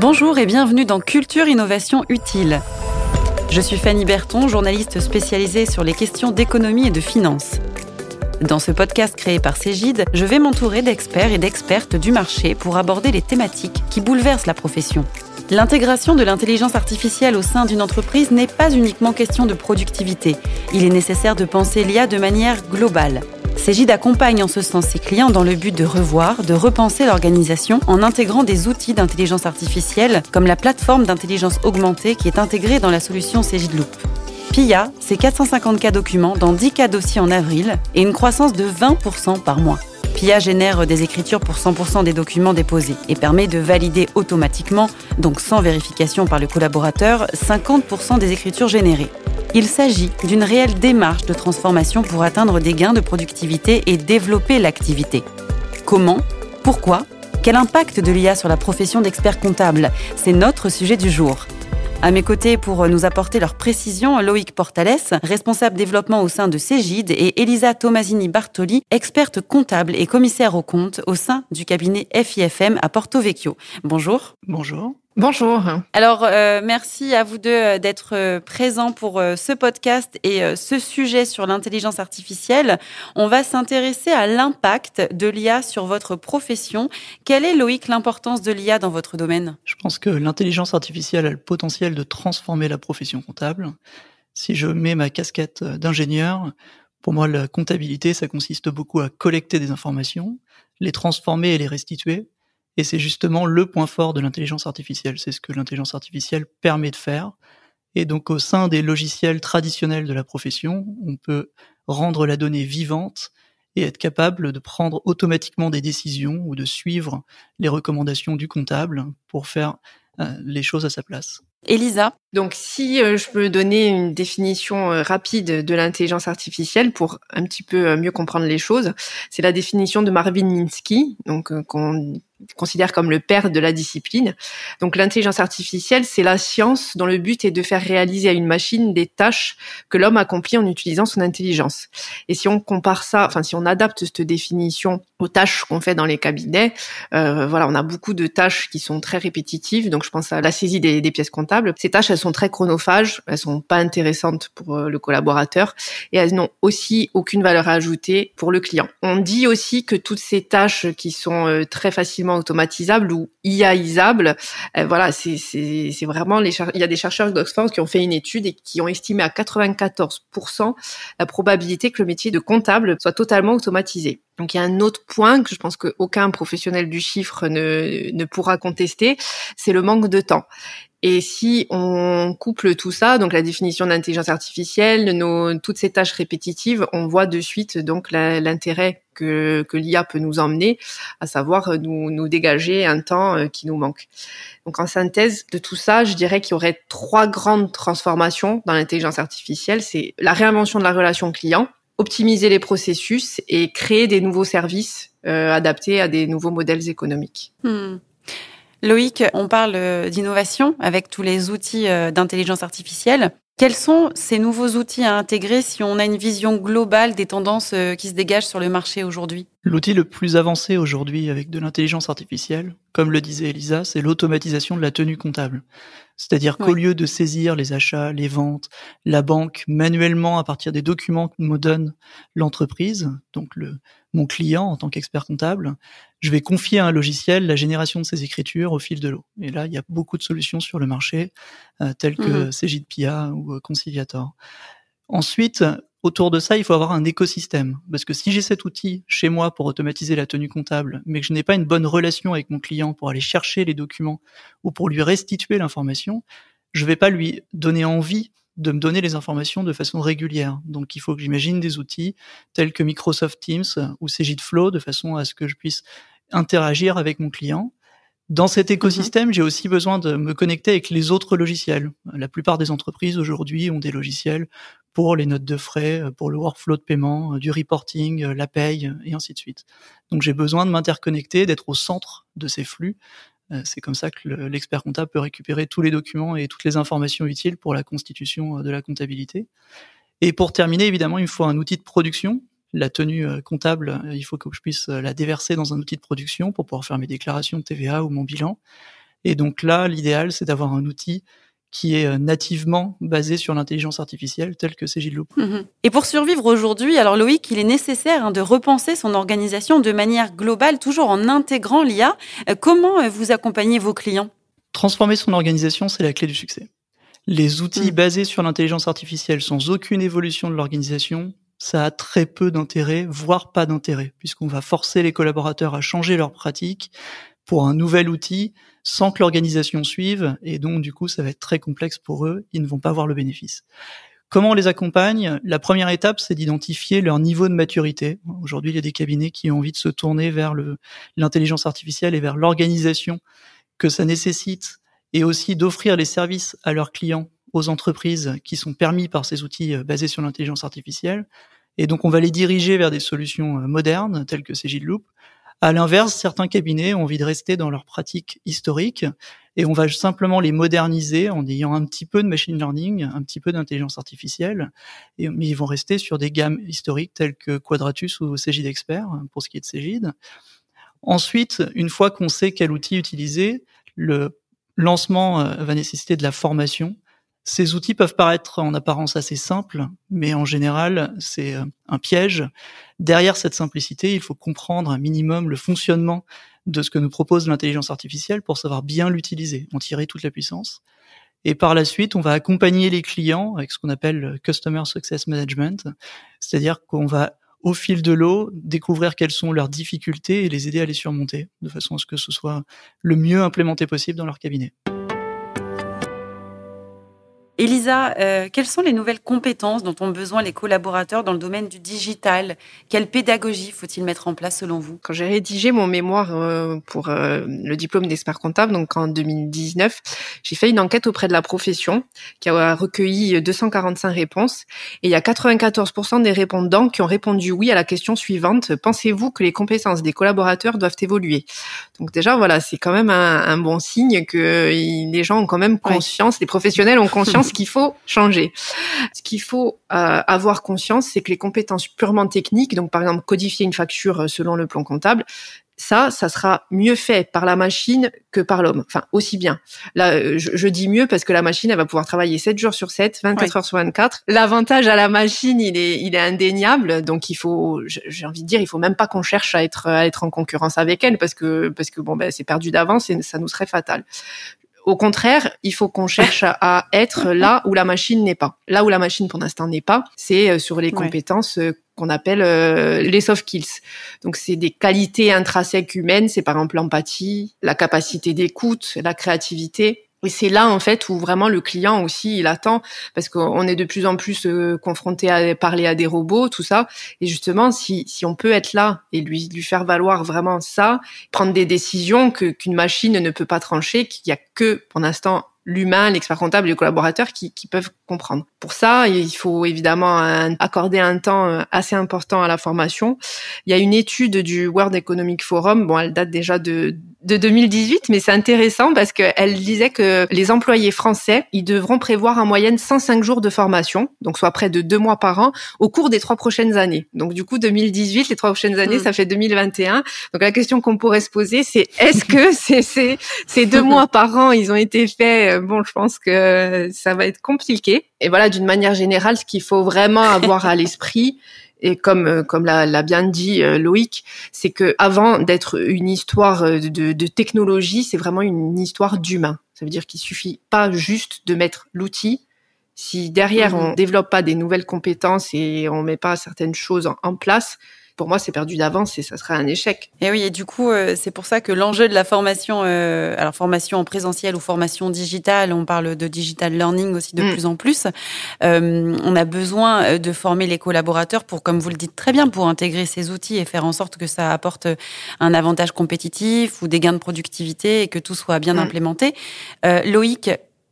Bonjour et bienvenue dans Culture Innovation Utile. Je suis Fanny Berton, journaliste spécialisée sur les questions d'économie et de finance. Dans ce podcast créé par Cégide, je vais m'entourer d'experts et d'expertes du marché pour aborder les thématiques qui bouleversent la profession. L'intégration de l'intelligence artificielle au sein d'une entreprise n'est pas uniquement question de productivité. Il est nécessaire de penser l'IA de manière globale. Cégide accompagne en ce sens ses clients dans le but de revoir, de repenser l'organisation en intégrant des outils d'intelligence artificielle comme la plateforme d'intelligence augmentée qui est intégrée dans la solution Cégide Loop. PIA, c'est 450 cas documents dans 10 cas dossiers en avril et une croissance de 20% par mois. PIA génère des écritures pour 100% des documents déposés et permet de valider automatiquement, donc sans vérification par le collaborateur, 50% des écritures générées. Il s'agit d'une réelle démarche de transformation pour atteindre des gains de productivité et développer l'activité. Comment? Pourquoi? Quel impact de l'IA sur la profession d'expert comptable? C'est notre sujet du jour. À mes côtés, pour nous apporter leurs précisions, Loïc Portales, responsable développement au sein de Cégide, et Elisa Tomasini Bartoli, experte comptable et commissaire aux comptes au sein du cabinet FIFM à Porto Vecchio. Bonjour. Bonjour. Bonjour. Alors, euh, merci à vous deux euh, d'être euh, présents pour ce podcast et ce sujet sur l'intelligence artificielle. On va s'intéresser à l'impact de l'IA sur votre profession. Quelle est, Loïc, l'importance de l'IA dans votre domaine? Je pense que l'intelligence artificielle a le potentiel de transformer la profession comptable. Si je mets ma casquette d'ingénieur, pour moi, la comptabilité, ça consiste beaucoup à collecter des informations, les transformer et les restituer et c'est justement le point fort de l'intelligence artificielle. C'est ce que l'intelligence artificielle permet de faire. Et donc au sein des logiciels traditionnels de la profession, on peut rendre la donnée vivante et être capable de prendre automatiquement des décisions ou de suivre les recommandations du comptable pour faire euh, les choses à sa place. Elisa Donc si euh, je peux donner une définition euh, rapide de l'intelligence artificielle pour un petit peu mieux comprendre les choses, c'est la définition de Marvin Minsky, donc qu'on considère comme le père de la discipline. Donc l'intelligence artificielle, c'est la science dont le but est de faire réaliser à une machine des tâches que l'homme accomplit en utilisant son intelligence. Et si on compare ça, enfin si on adapte cette définition aux tâches qu'on fait dans les cabinets, euh, voilà, on a beaucoup de tâches qui sont très répétitives. Donc je pense à la saisie des, des pièces comptables. Ces tâches, elles sont très chronophages, elles sont pas intéressantes pour euh, le collaborateur et elles n'ont aussi aucune valeur ajoutée pour le client. On dit aussi que toutes ces tâches qui sont euh, très facilement automatisable ou IAisable. Euh, voilà, c'est vraiment il y a des chercheurs d'Oxford qui ont fait une étude et qui ont estimé à 94% la probabilité que le métier de comptable soit totalement automatisé. Donc il y a un autre point que je pense qu'aucun professionnel du chiffre ne, ne pourra contester, c'est le manque de temps. Et si on couple tout ça, donc la définition d'intelligence artificielle, nos, toutes ces tâches répétitives, on voit de suite donc l'intérêt que, que l'IA peut nous emmener, à savoir nous, nous dégager un temps euh, qui nous manque. Donc en synthèse de tout ça, je dirais qu'il y aurait trois grandes transformations dans l'intelligence artificielle. C'est la réinvention de la relation client, optimiser les processus et créer des nouveaux services euh, adaptés à des nouveaux modèles économiques. Hmm. Loïc, on parle euh, d'innovation avec tous les outils euh, d'intelligence artificielle. Quels sont ces nouveaux outils à intégrer si on a une vision globale des tendances euh, qui se dégagent sur le marché aujourd'hui? L'outil le plus avancé aujourd'hui avec de l'intelligence artificielle, comme le disait Elisa, c'est l'automatisation de la tenue comptable. C'est-à-dire qu'au lieu de saisir les achats, les ventes, la banque manuellement à partir des documents que me donne l'entreprise, donc le, mon client en tant qu'expert comptable, je vais confier à un logiciel la génération de ces écritures au fil de l'eau. Et là, il y a beaucoup de solutions sur le marché, euh, telles que mmh. Ou euh, Conciliator. Ensuite, autour de ça, il faut avoir un écosystème. Parce que si j'ai cet outil chez moi pour automatiser la tenue comptable, mais que je n'ai pas une bonne relation avec mon client pour aller chercher les documents ou pour lui restituer l'information, je vais pas lui donner envie de me donner les informations de façon régulière. Donc il faut que j'imagine des outils tels que Microsoft Teams ou Flow de façon à ce que je puisse interagir avec mon client dans cet mhm. écosystème, j'ai aussi besoin de me connecter avec les autres logiciels. La plupart des entreprises aujourd'hui ont des logiciels pour les notes de frais, pour le workflow de paiement, du reporting, la paye, et ainsi de suite. Donc j'ai besoin de m'interconnecter, d'être au centre de ces flux. Euh, c'est comme ça que l'expert comptable peut récupérer tous les documents et toutes les informations utiles pour la constitution euh, de la comptabilité. Et pour terminer, évidemment, il me faut un outil de production la tenue euh, comptable, euh, il faut que je puisse euh, la déverser dans un outil de production pour pouvoir faire mes déclarations de TVA ou mon bilan. Et donc là, l'idéal, c'est d'avoir un outil qui est euh, nativement basé sur l'intelligence artificielle, tel que c'est Loop. Mhm. Et pour survivre aujourd'hui, alors Loïc, il est nécessaire hein, de repenser son organisation de manière globale, toujours en intégrant l'IA. Euh, comment euh, vous accompagnez vos clients? Transformer son organisation, c'est la clé du succès. Les outils mhm. basés sur l'intelligence artificielle sans aucune évolution de l'organisation, ça a très peu d'intérêt, voire pas d'intérêt, puisqu'on va forcer les collaborateurs à changer leurs pratiques pour un nouvel outil sans que l'organisation suive, et donc du coup ça va être très complexe pour eux, ils ne vont pas voir le bénéfice. Comment on les accompagne? La première étape, c'est d'identifier leur niveau de maturité. Aujourd'hui, il y a des cabinets qui ont envie de se tourner vers l'intelligence artificielle et vers l'organisation que ça nécessite, et aussi d'offrir les services à leurs clients aux entreprises qui sont permis par ces outils euh, basés sur l'intelligence artificielle. Et donc, on va les diriger vers des solutions euh, modernes, telles que Loop. À l'inverse, certains cabinets ont envie de rester dans leurs pratiques historiques et on va simplement les moderniser en ayant un petit peu de machine learning, un petit peu d'intelligence artificielle, et, mais ils vont rester sur des gammes historiques telles que Quadratus ou Cegid Expert pour ce qui est de Cegid. Ensuite, une fois qu'on sait quel outil utiliser, le lancement euh, va nécessiter de la formation ces outils peuvent paraître en apparence assez simples, mais en général, c'est euh, un piège. Derrière cette simplicité, il faut comprendre un minimum le fonctionnement de ce que nous propose l'intelligence artificielle pour savoir bien l'utiliser, en tirer toute la puissance. Et par la suite, on va accompagner les clients avec ce qu'on appelle Customer Success Management, c'est-à-dire qu'on va au fil de l'eau, découvrir quelles sont leurs difficultés et les aider à les surmonter, de façon à ce que ce soit le mieux implémenté possible dans leur cabinet. Elisa, euh, quelles sont les nouvelles compétences dont ont besoin les collaborateurs dans le domaine du digital? Quelle pédagogie faut-il mettre en place selon vous? Quand j'ai rédigé mon mémoire euh, pour euh, le diplôme d'expert comptable, donc en 2019, j'ai fait une enquête auprès de la profession qui a recueilli 245 réponses. Et il y a 94% des répondants qui ont répondu oui à la question suivante. Pensez-vous que les compétences des collaborateurs doivent évoluer? Donc déjà voilà, c'est quand même un, un, bon signe que les gens ont quand même conscience, les professionnels ont conscience ce qu'il faut changer. Ce qu'il faut euh, avoir conscience, c'est que les compétences purement techniques, donc par exemple codifier une facture euh, selon le plan comptable, ça, ça sera mieux fait par la machine que par l'homme. Enfin, aussi bien. Là, euh, je, dis mieux parce que la machine, elle va pouvoir travailler 7 jours sur 7, 24 heures sur 24. L'avantage à la machine, il est, il est indéniable. Donc, il faut, j'ai envie de dire, il faut même pas qu'on cherche à être, à être en concurrence avec elle parce que, parce que bon, ben, c'est perdu d'avance et ça nous serait fatal. Au contraire, il faut qu'on cherche à être là où la machine n'est pas. Là où la machine pour l'instant n'est pas, c'est euh, sur les compétences euh, qu'on appelle euh, les soft skills. Donc c'est des qualités intrinsèques humaines, c'est par exemple l'empathie, la capacité d'écoute, la créativité. Et c'est là en fait où vraiment le client aussi il attend parce qu'on est de plus en plus euh, confronté à parler à des robots tout ça et justement si si on peut être là et lui lui faire valoir vraiment ça prendre des décisions que qu'une machine ne peut pas trancher qu'il y a que pour l'instant l'humain, l'expert comptable et les collaborateurs qui, qui, peuvent comprendre. Pour ça, il faut évidemment accorder un temps euh, assez important à la formation. Il y a une étude du World Economic Forum, bon, elle date déjà de, de 2018, mais c'est intéressant parce qu'elle disait que les employés français, ils devront prévoir en moyenne 105 jours de formation, donc soit près de deux mois par an, au cours des trois prochaines années. Donc du coup, 2018, les trois prochaines années, mm. ça fait 2021. Donc la question qu'on pourrait se poser, c'est est-ce que ces, ces, ces deux mois par an, ils ont été faits? Bon, je pense que ça va être compliqué. Et voilà, d'une manière générale, ce qu'il faut vraiment avoir à l'esprit, et comme euh, comme l'a bien dit euh, Loïc, c'est que avant d'être une histoire euh, de, de technologie, c'est vraiment une histoire d'humain. Ça veut dire qu'il suffit pas juste de mettre l'outil. Si derrière on mhm. développe pas des nouvelles compétences et on met pas certaines choses en place, pour moi, c'est perdu d'avance et ça serait un échec. Et oui, et du coup, euh, c'est pour ça que l'enjeu de la formation, euh, alors formation en présentiel ou formation digitale, on parle de digital learning aussi de mm. plus en plus. Euh, on a besoin de former les collaborateurs pour, comme vous le dites très bien, pour intégrer ces outils et faire en sorte que ça apporte un avantage compétitif ou des gains de productivité et que tout soit bien mm. implémenté. Loïc,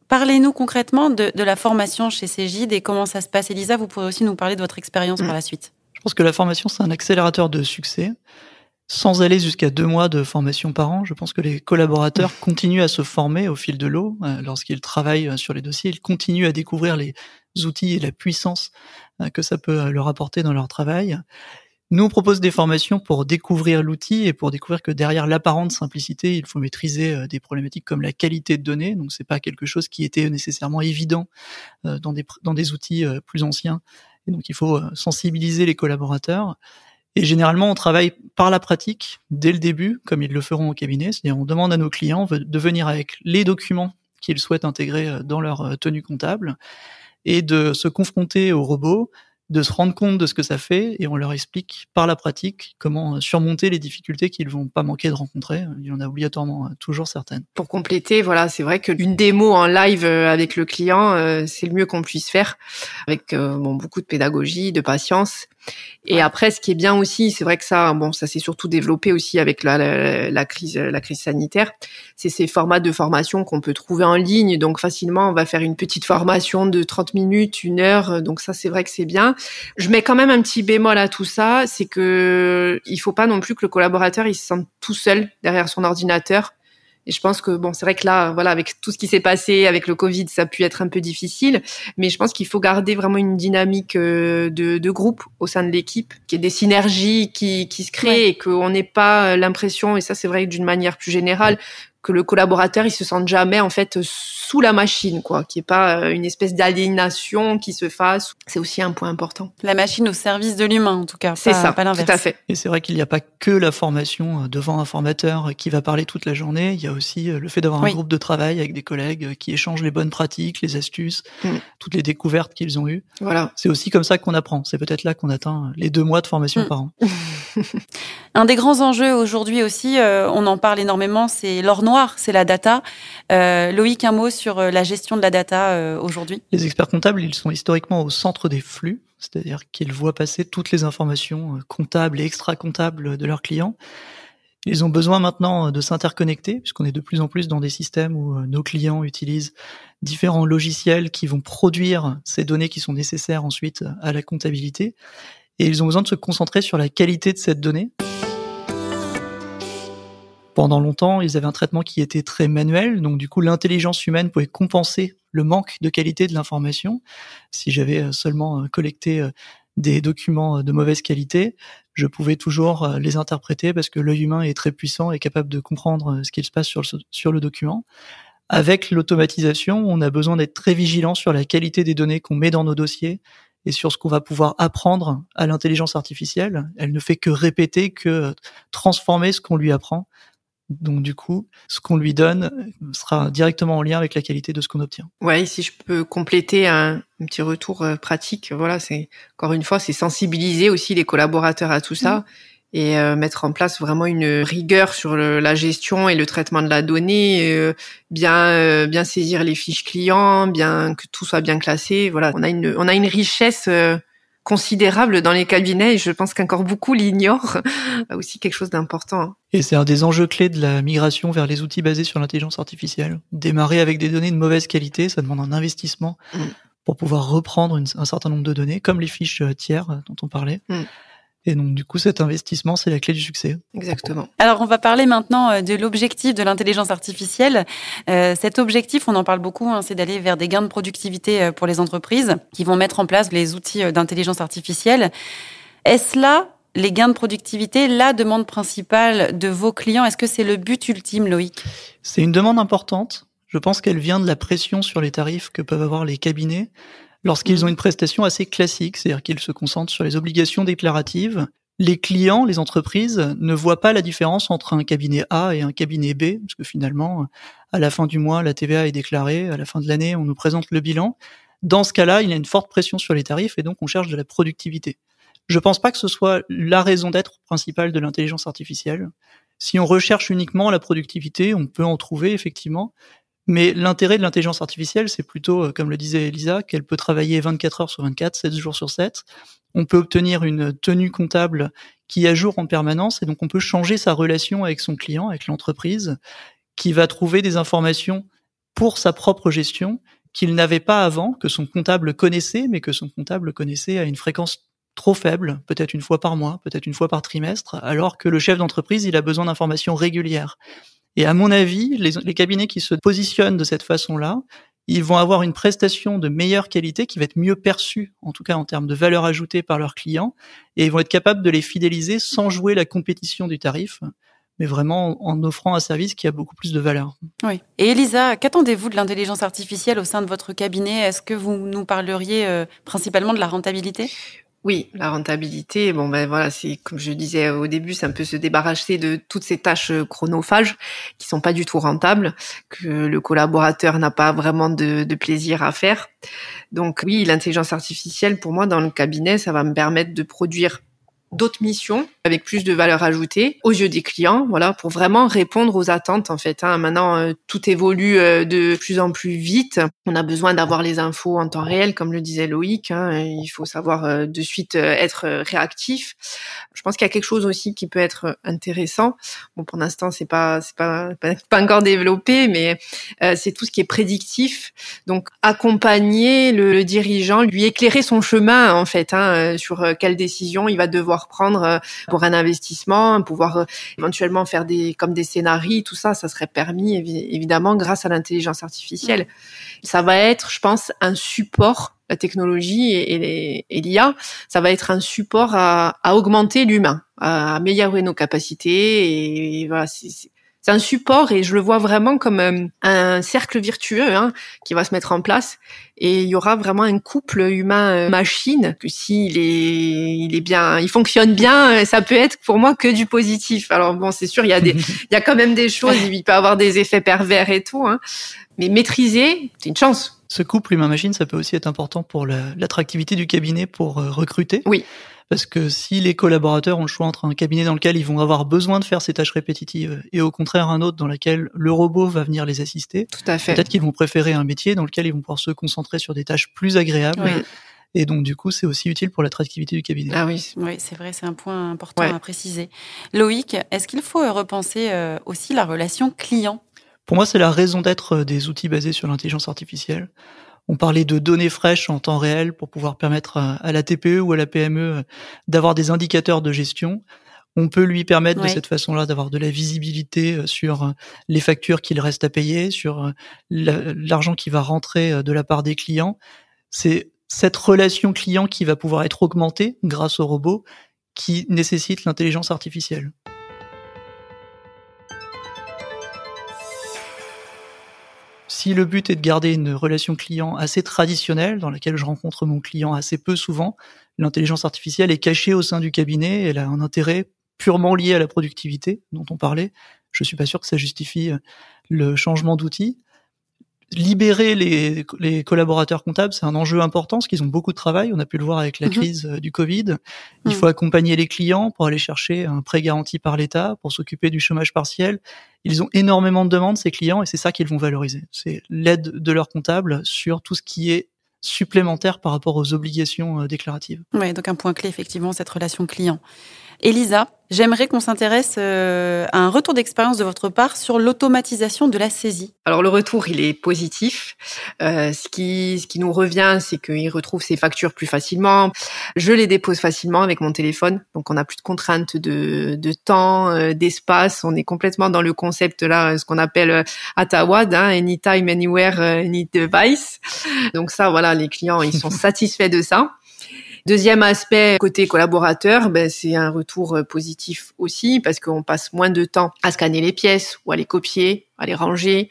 Parlez-nous concrètement de, de, la formation chez Cégide et comment ça se passe. Elisa, vous pourrez aussi nous parler de votre expérience mm. par la suite. Pense que la formation, c'est un accélérateur de succès. Sans aller jusqu'à deux mois de formation par an, je pense que les collaborateurs continuent à se former au fil de l'eau. Euh, lorsqu'ils travaillent euh, sur les dossiers, ils continuent à découvrir les outils et la puissance euh, que ça peut leur apporter dans leur travail. Nous, on propose des formations pour découvrir l'outil et pour découvrir que derrière l'apparente simplicité, il faut maîtriser des problématiques comme la qualité de données. Donc, c'est pas quelque chose qui était nécessairement évident dans des, dans des outils plus anciens. Donc, il faut sensibiliser les collaborateurs. Et généralement, on travaille par la pratique dès le début, comme ils le feront au cabinet. C'est-à-dire, on demande à nos clients de venir avec les documents qu'ils souhaitent intégrer dans leur tenue comptable et de se confronter au robot de se rendre compte de ce que ça fait et on leur explique par la pratique comment surmonter les difficultés qu'ils vont pas manquer de rencontrer. Il y en a obligatoirement euh, toujours certaines. Pour compléter, voilà, c'est vrai qu'une démo en live euh, avec le client, euh, c'est le mieux qu'on puisse faire avec bon, beaucoup de pédagogie, de patience et après, ce qui est bien aussi, c'est vrai que ça, bon, ça s'est surtout développé aussi avec la, la, crise, la crise sanitaire. C'est ces formats de formation qu'on peut trouver en ligne. Donc facilement, on va faire une petite formation de 30 minutes, une heure. Donc ça, c'est vrai que c'est bien. Je mets quand même un petit bémol à tout ça, c'est que il faut pas non plus que le collaborateur il se sente tout seul derrière son ordinateur et je pense que bon, c'est vrai que là, voilà, avec tout ce qui s'est passé, avec le Covid, ça a pu être un peu difficile. Mais je pense qu'il faut garder vraiment une dynamique euh, de, de groupe au sein de l'équipe, qu'il y ait des synergies qui, qui se créent et qu'on n'ait pas l'impression, et ça c'est vrai d'une manière plus générale, que le collaborateur il se sente jamais en fait sous la machine quoi. Qu'il n'y ait pas euh, une espèce d'aliénation qui se fasse. C'est aussi un point important. La machine au service de l'humain en tout cas c'est ça pas tout à fait. Et c'est vrai qu'il n'y a pas que la formation euh, devant un formateur qui va parler toute la journée. Il y a aussi euh, le fait d'avoir un groupe de travail avec des collègues qui échangent les bonnes pratiques les astuces mm. toutes les découvertes qu'ils ont eues. Voilà. C'est aussi comme ça qu'on apprend. C'est peut-être là qu'on atteint les deux mois de formation mm. par an. Un des grands enjeux aujourd'hui aussi on en parle énormément c'est l'or noir c'est la data. Euh, Loïc, un mot sur euh, la gestion de la data euh, aujourd'hui? Les experts comptables, ils sont historiquement au centre des flux, c'est-à-dire qu'ils voient passer toutes les informations comptables et extra-comptables de leurs clients. Ils ont besoin maintenant de s'interconnecter, puisqu'on est de plus en plus dans des systèmes où nos clients utilisent différents logiciels qui vont produire ces données qui sont nécessaires ensuite à la comptabilité. Et ils ont besoin de se concentrer sur la qualité de cette donnée pendant longtemps, ils avaient un traitement qui était très manuel, donc du coup l'intelligence humaine pouvait compenser le manque de qualité de l'information. Si j'avais euh, seulement euh, collecté euh, des documents de mauvaise qualité, je pouvais toujours les interpréter parce que l'œil humain est très puissant et capable de comprendre ce qu'il se passe sur le, sur le document. Avec l'automatisation, on a besoin d'être très vigilant sur la qualité des données qu'on met dans nos dossiers et sur ce qu'on va pouvoir apprendre à l'intelligence artificielle. Elle ne fait que répéter, que transformer ce qu'on lui apprend. Donc du coup, ce qu'on lui donne sera directement en lien avec la qualité de ce qu'on obtient. Ouais, si je peux compléter un, petit retour euh, pratique, voilà, c'est encore une fois, c'est sensibiliser aussi les collaborateurs à tout ça. Mmh. et euh, mettre en place vraiment une rigueur sur la gestion et le traitement de la donnée, euh, bien bien saisir les fiches clients, bien que tout soit bien classé. Voilà, on a une on a une richesse considérable dans les cabinets et je pense qu'encore beaucoup l'ignorent. aussi quelque chose d'important. Et c'est un des enjeux clés de la migration vers les outils basés sur l'intelligence artificielle. Démarrer avec des données de mauvaise qualité, ça demande un investissement mm. pour pouvoir reprendre un certain nombre de données, comme les fiches tiers dont on parlait. Mm. Et donc, du coup, cet investissement, c'est la clé du succès. Exactement. Alors, on va parler maintenant euh, de l'objectif de l'intelligence artificielle. Euh, cet objectif, on en parle beaucoup, hein, c'est d'aller vers des gains de productivité euh, pour les entreprises qui vont mettre en place les outils d'intelligence artificielle. Est-ce là les gains de productivité, la demande principale de vos clients? Est-ce que c'est le but ultime, Loïc? C'est une demande importante. Je pense qu'elle vient de la pression sur les tarifs que peuvent avoir les cabinets lorsqu'ils ont une prestation assez classique, c'est-à-dire qu'ils se concentrent sur les obligations déclaratives. Les clients, les entreprises ne voient pas la différence entre un cabinet A et un cabinet B, parce que finalement, à la fin du mois, la TVA est déclarée, à la fin de l'année, on nous présente le bilan. Dans ce cas-là, il y a une forte pression sur les tarifs et donc on cherche de la productivité. Je pense pas que ce soit la raison d'être principale de l'intelligence artificielle. Si on recherche uniquement la productivité, on peut en trouver effectivement, mais l'intérêt de l'intelligence artificielle, c'est plutôt, euh, comme le disait Elisa, qu'elle peut travailler 24 heures sur 24, 7 jours sur 7. On peut obtenir une tenue comptable qui est à jour en permanence et donc on peut changer sa relation avec son client, avec l'entreprise, qui va trouver des informations pour sa propre gestion qu'il n'avait pas avant, que son comptable connaissait, mais que son comptable connaissait à une fréquence trop faible, peut-être une fois par mois, peut-être une fois par trimestre, alors que le chef d'entreprise, il a besoin d'informations régulières. Et à mon avis, les, cabinets qui se positionnent de cette façon-là, ils vont avoir une prestation de meilleure qualité qui va être mieux perçue, en tout cas en termes de valeur ajoutée par leurs clients, et ils vont être capables de les fidéliser sans jouer la compétition du tarif mais vraiment en offrant un service qui a beaucoup plus de valeur. Oui. Et Elisa, qu'attendez-vous de l'intelligence artificielle au sein de votre cabinet? Est-ce que vous nous parleriez euh, principalement de la rentabilité? Oui, la rentabilité, bon ben voilà, c'est comme je disais au début, c'est un peu se débarrasser de toutes ces tâches euh, chronophages qui sont pas du tout rentables, que le collaborateur n'a pas vraiment de, de plaisir à faire. Donc oui, l'intelligence artificielle, pour moi, dans le cabinet, ça va me permettre de produire d'autres missions avec plus de valeur ajoutée aux yeux des clients, voilà, pour vraiment répondre aux attentes en fait. Hein. Maintenant, euh, tout évolue euh, de plus en plus vite. On a besoin d'avoir les infos en temps réel, comme le disait Loïc. Hein. Il faut savoir euh, de suite être réactif. Je pense qu'il y a quelque chose aussi qui peut être intéressant. Bon, pour l'instant, c'est pas c'est pas, pas, encore développé, mais c'est tout ce qui est prédictif. Donc, accompagner le, le, dirigeant, lui éclairer son chemin en fait, hein, sur quelle décision il va devoir prendre pour un investissement, pouvoir euh, éventuellement faire des comme des scénarios, tout ça, ça serait permis évidemment grâce à l'intelligence artificielle. Ça va être, je pense, un support la technologie et, l'IA, ça va être un support à, augmenter l'humain, à améliorer nos capacités. Et, voilà, c'est un support et je le vois vraiment comme euh, un cercle virtueux hein, qui va se mettre en place et il y aura vraiment un couple humain-machine que s'il est, il est bien, il fonctionne bien, ça peut être pour moi que du positif. Alors bon, c'est sûr, il y a des, il y a quand même des choses, il peut avoir des effets pervers et tout, hein, mais maîtriser, c'est une chance. Ce couple humain-machine, ça peut aussi être important pour l'attractivité du cabinet pour euh, recruter. Oui. Parce que si les collaborateurs ont le choix entre un cabinet dans lequel ils vont avoir besoin de faire ces tâches répétitives et au contraire un autre dans lequel le robot va venir les assister. Peut-être qu'ils vont préférer un métier dans lequel ils vont pouvoir se concentrer sur des tâches plus agréables. Et donc, du coup, c'est aussi utile pour l'attractivité du cabinet. Ah oui, oui c'est vrai, c'est un point important à préciser. Loïc, est-ce qu'il faut repenser euh, aussi la relation client? Pour moi, c'est la raison d'être des outils basés sur l'intelligence artificielle. On parlait de données fraîches en temps réel pour pouvoir permettre à, la TPE ou à la PME euh, d'avoir des indicateurs de gestion. On peut lui permettre de cette façon-là d'avoir de la visibilité euh, sur euh, les factures qu'il reste à payer, sur l'argent qui va rentrer de la part des clients. C'est cette relation client qui va pouvoir être augmentée grâce au robot qui nécessite l'intelligence artificielle. Si le but est de garder une relation client assez traditionnelle, dans laquelle je rencontre mon client assez peu souvent, l'intelligence artificielle est cachée au sein du cabinet, elle a un intérêt purement lié à la productivité dont on parlait. Je suis pas sûr que ça justifie euh, le changement d'outil libérer les, les collaborateurs comptables, c'est un enjeu important parce qu'ils ont beaucoup de travail. On a pu le voir avec la mhm. crise euh, du Covid. Il mhm. faut accompagner les clients pour aller chercher un prêt garanti par l'État, pour s'occuper du chômage partiel. Ils ont énormément de demandes, ces clients, et c'est ça qu'ils vont valoriser. C'est l'aide de leurs comptables sur tout ce qui est supplémentaire par rapport aux obligations euh, déclaratives. Oui, donc un point clé, effectivement, cette relation client. Elisa, j'aimerais qu'on s'intéresse euh, à un retour d'expérience de votre part sur l'automatisation de la saisie. Alors le retour, il est positif. Euh, ce qui ce qui nous revient, c'est qu'il retrouve ses factures plus facilement. Je les dépose facilement avec mon téléphone, donc on n'a plus de contraintes de, de temps, euh, d'espace. On est complètement dans le concept là, ce qu'on appelle Atawad, hein, anytime, anywhere, any device. Donc ça, voilà, les clients, ils sont satisfaits de ça. Deuxième aspect côté collaborateur, ben, c'est un retour euh, positif aussi parce qu'on passe moins de temps à scanner les pièces ou à les copier à les ranger.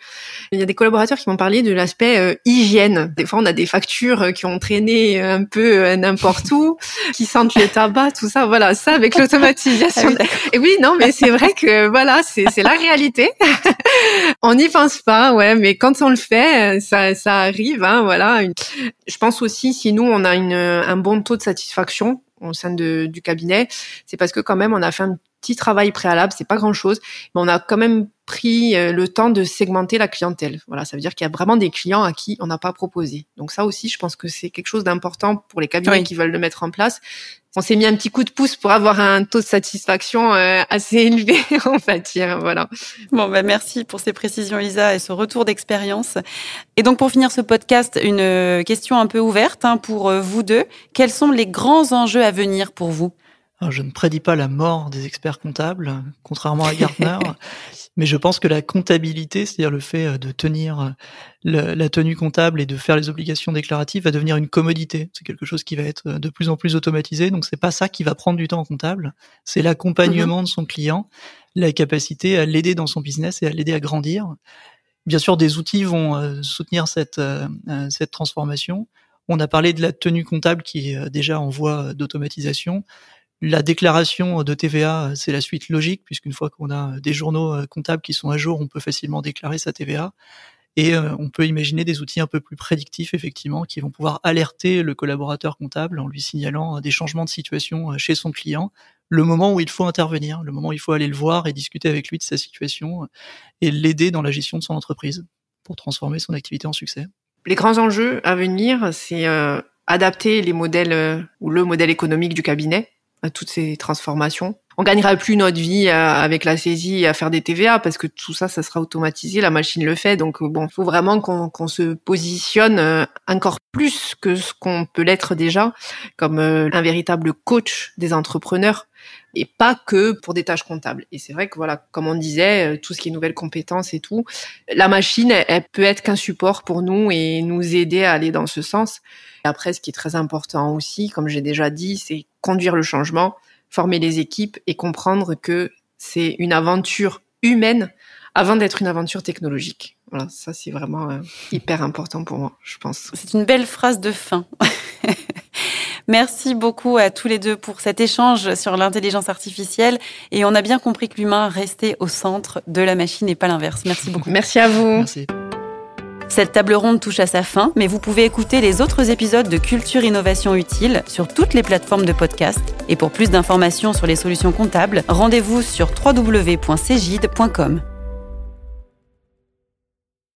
Il y a des collaborateurs qui m'ont parlé de l'aspect euh, hygiène. Des fois, on a des factures euh, qui ont traîné un peu n'importe où, qui sentent le tabac, tout ça. Voilà, ça avec l'automatisation. Ah Et oui, non, mais c'est vrai que voilà, c'est la réalité. on n'y pense pas, ouais, mais quand on le fait, ça, ça arrive. Hein, voilà. Je pense aussi, si nous, on a une, un bon taux de satisfaction au sein de, du cabinet, c'est parce que quand même, on a fait un petit travail préalable, c'est pas grand chose, mais on a quand même pris euh, le temps de segmenter la clientèle. Voilà, ça veut dire qu'il y a vraiment des clients à qui on n'a pas proposé. Donc ça aussi, je pense que c'est quelque chose d'important pour les cabinets qui veulent le mettre en place. On s'est mis un petit coup de pouce pour avoir un taux de satisfaction euh, assez élevé, on va dire. Voilà. Bon, ben merci pour ces précisions, Lisa, et ce retour d'expérience. Et donc, pour finir ce podcast, une euh, question un peu ouverte hein, pour vous deux. Quels sont les grands enjeux à venir pour vous? Je ne prédis pas la mort des experts comptables, contrairement à Gartner, mais je pense que la comptabilité, c'est-à-dire le fait euh, de tenir euh, la tenue comptable et de faire les obligations déclaratives, va devenir une commodité. C'est quelque chose qui va être euh, de plus en plus automatisé. Donc c'est pas ça qui va prendre du temps en comptable, c'est l'accompagnement de son client, la capacité à l'aider dans son business et à l'aider à grandir. Bien sûr, des outils vont soutenir cette cette transformation. On a parlé de la tenue comptable qui est déjà en voie d'automatisation. La déclaration de TVA, c'est la suite logique, puisqu'une fois qu'on a des journaux euh, comptables qui sont à jour, on peut facilement déclarer sa TVA. Et euh, on peut imaginer des outils un peu plus prédictifs, effectivement, qui vont pouvoir alerter le collaborateur comptable en lui signalant euh, des changements de situation chez son client, le moment où il faut intervenir, le moment où il faut aller le voir et discuter avec lui de sa situation et l'aider dans la gestion de son entreprise pour transformer son activité en succès. Les grands enjeux à venir, c'est adapter les modèles ou le modèle économique du cabinet à toutes ces transformations. On gagnera plus notre vie avec la saisie à faire des TVA parce que tout ça, ça sera automatisé, la machine le fait. Donc bon, il faut vraiment qu'on se positionne euh, encore plus que ce qu'on peut l'être déjà comme euh, un véritable coach des entrepreneurs et pas que pour des tâches comptables. Et c'est vrai que voilà, comme on disait, euh, tout ce qui est nouvelles compétences et tout, la machine, elle peut être qu'un support pour nous et nous aider à aller dans ce sens. Après, ce qui est très important aussi, comme j'ai déjà dit, c'est conduire le changement, former les équipes et comprendre que c'est une aventure humaine avant d'être une aventure technologique. Voilà, ça c'est vraiment euh, hyper important pour moi, je pense. C'est une belle phrase de fin. Merci beaucoup à tous les deux pour cet échange sur l'intelligence artificielle. Et on a bien compris que l'humain restait au centre de la machine et pas l'inverse. Merci beaucoup. Merci à vous. Merci. Cette table ronde touche à sa fin, mais vous pouvez écouter les autres épisodes de Culture Innovation Utile sur toutes les plateformes de podcast. Et pour plus d'informations sur les solutions comptables, rendez-vous sur www.cgid.com.